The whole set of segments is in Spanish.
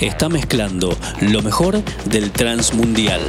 Está mezclando lo mejor del Transmundial.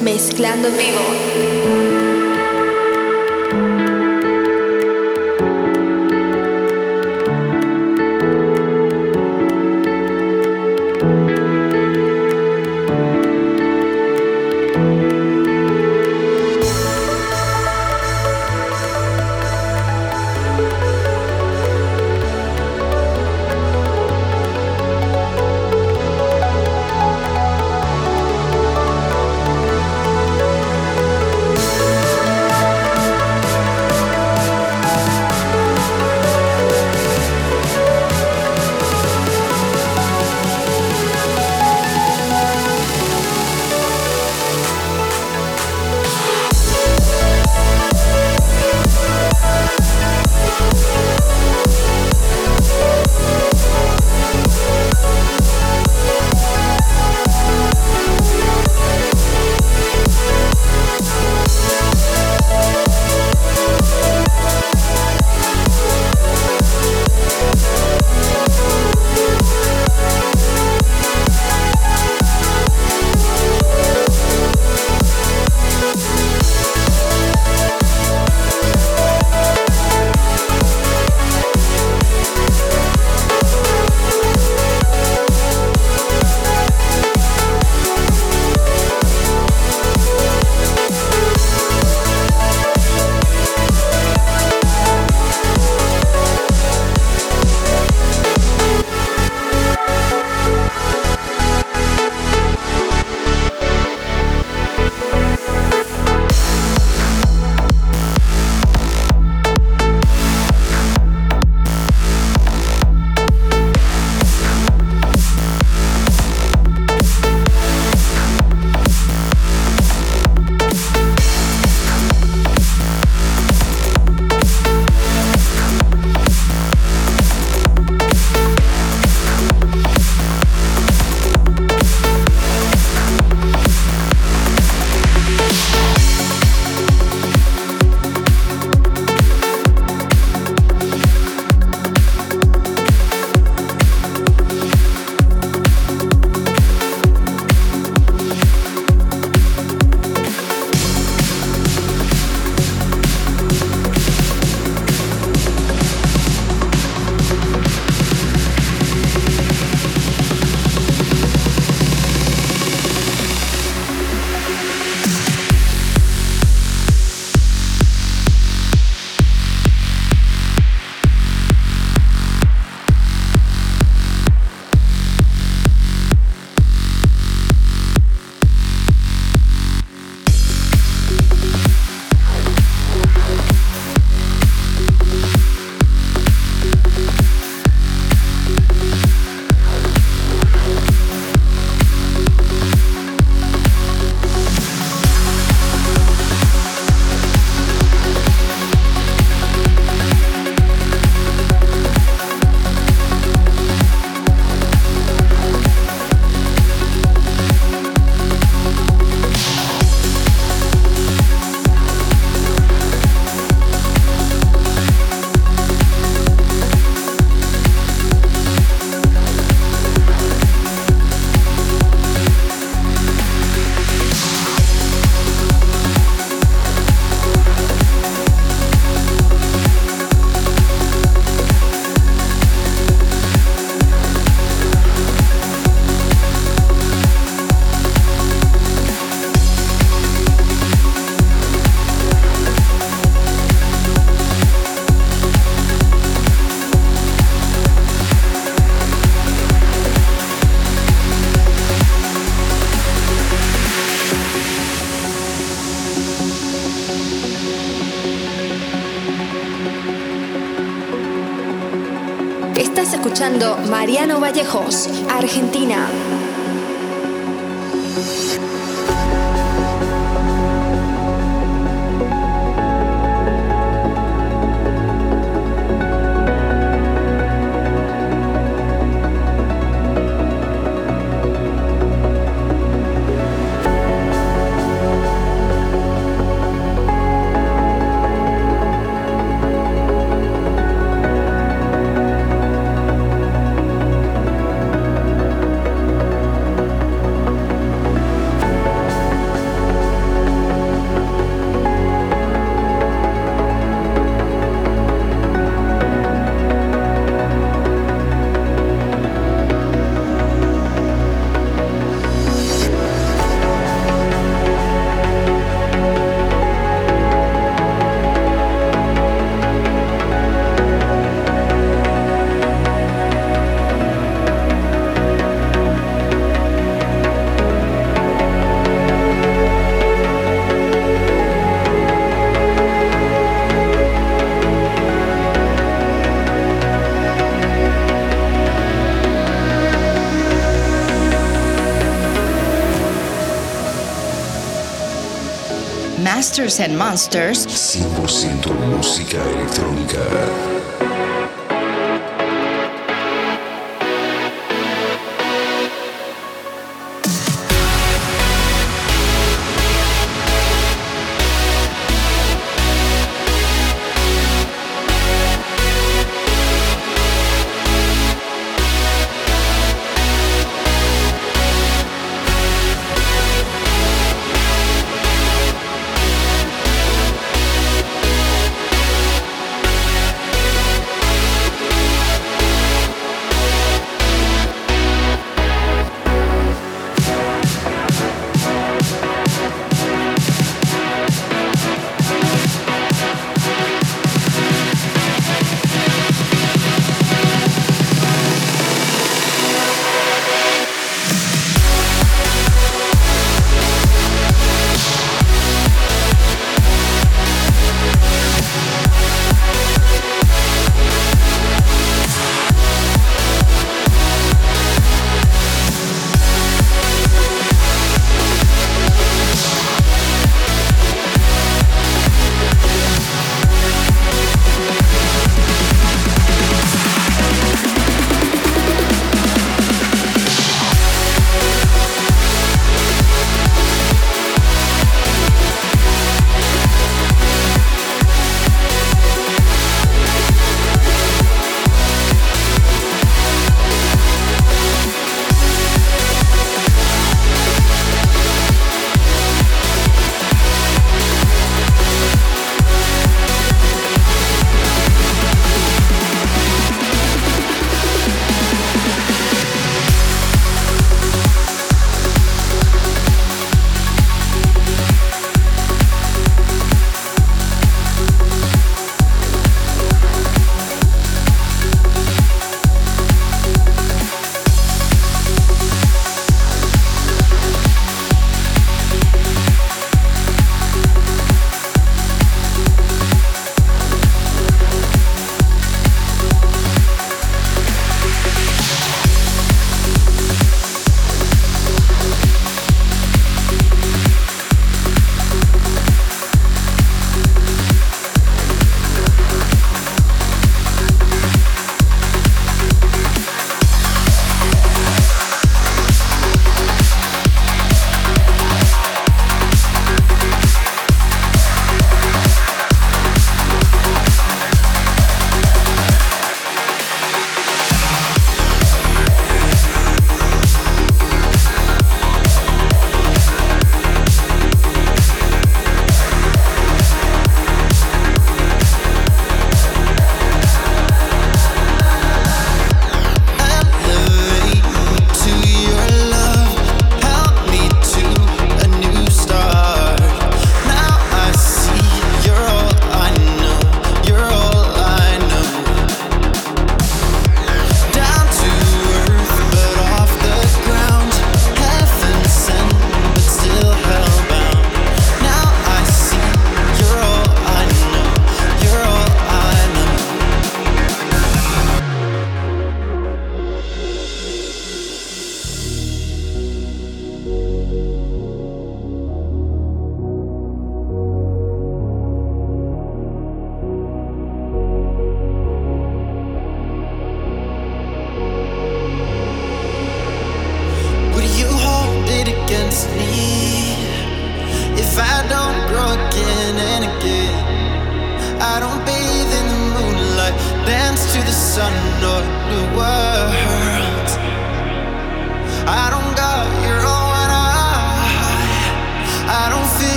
Mezclando en vivo. Vallejos, Argentina. Masters and Monsters. 100% música electrónica.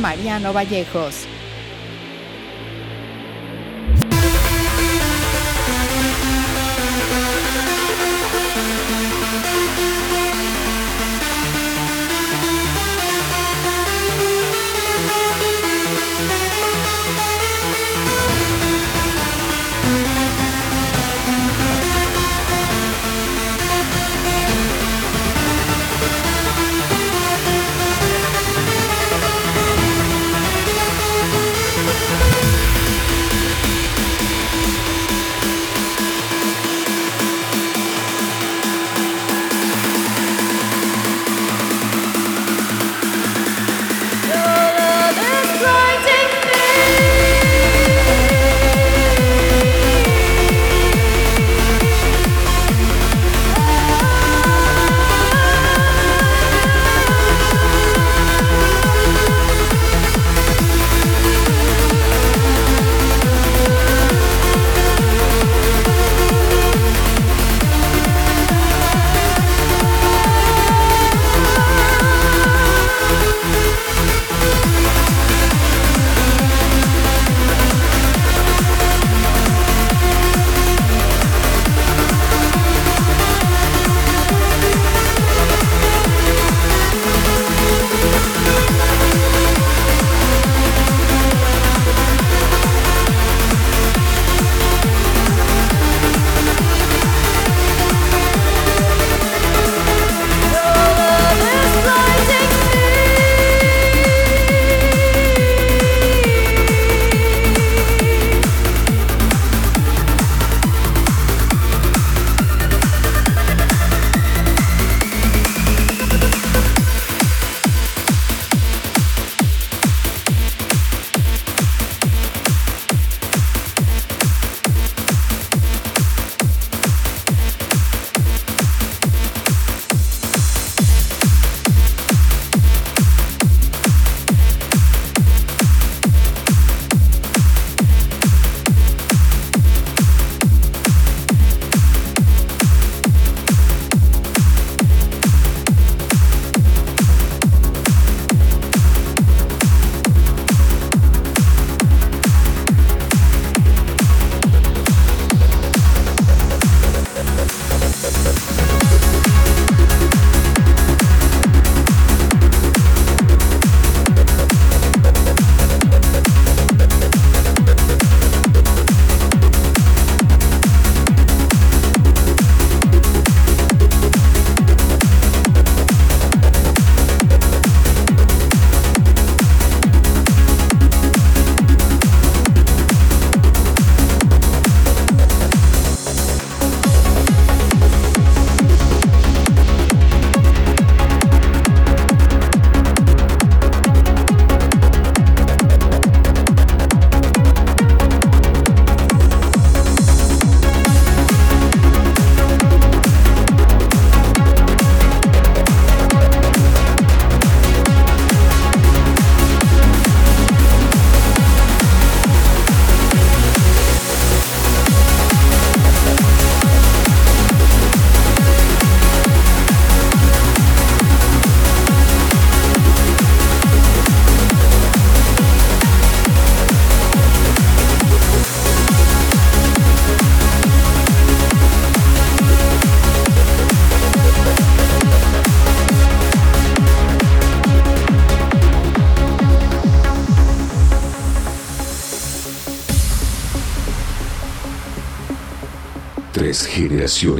Mariano Vallejos.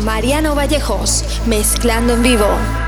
Mariano Vallejos, mezclando en vivo.